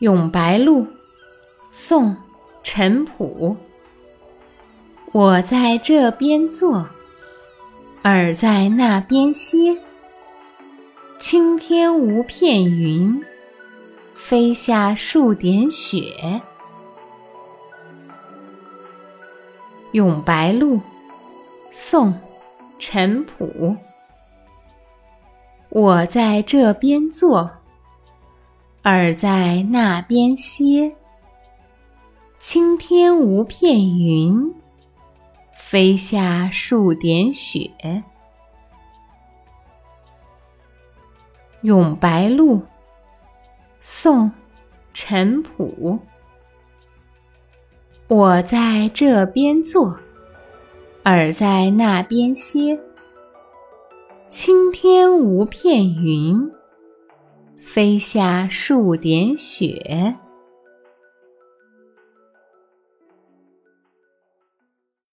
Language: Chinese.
咏白鹭，宋·陈普。我在这边坐，耳在那边歇。青天无片云，飞下数点雪。咏白鹭，宋·陈普。我在这边坐。耳在那边歇，青天无片云，飞下数点雪。咏白鹭，宋·陈普。我在这边坐，耳在那边歇，青天无片云。飞下数点雪。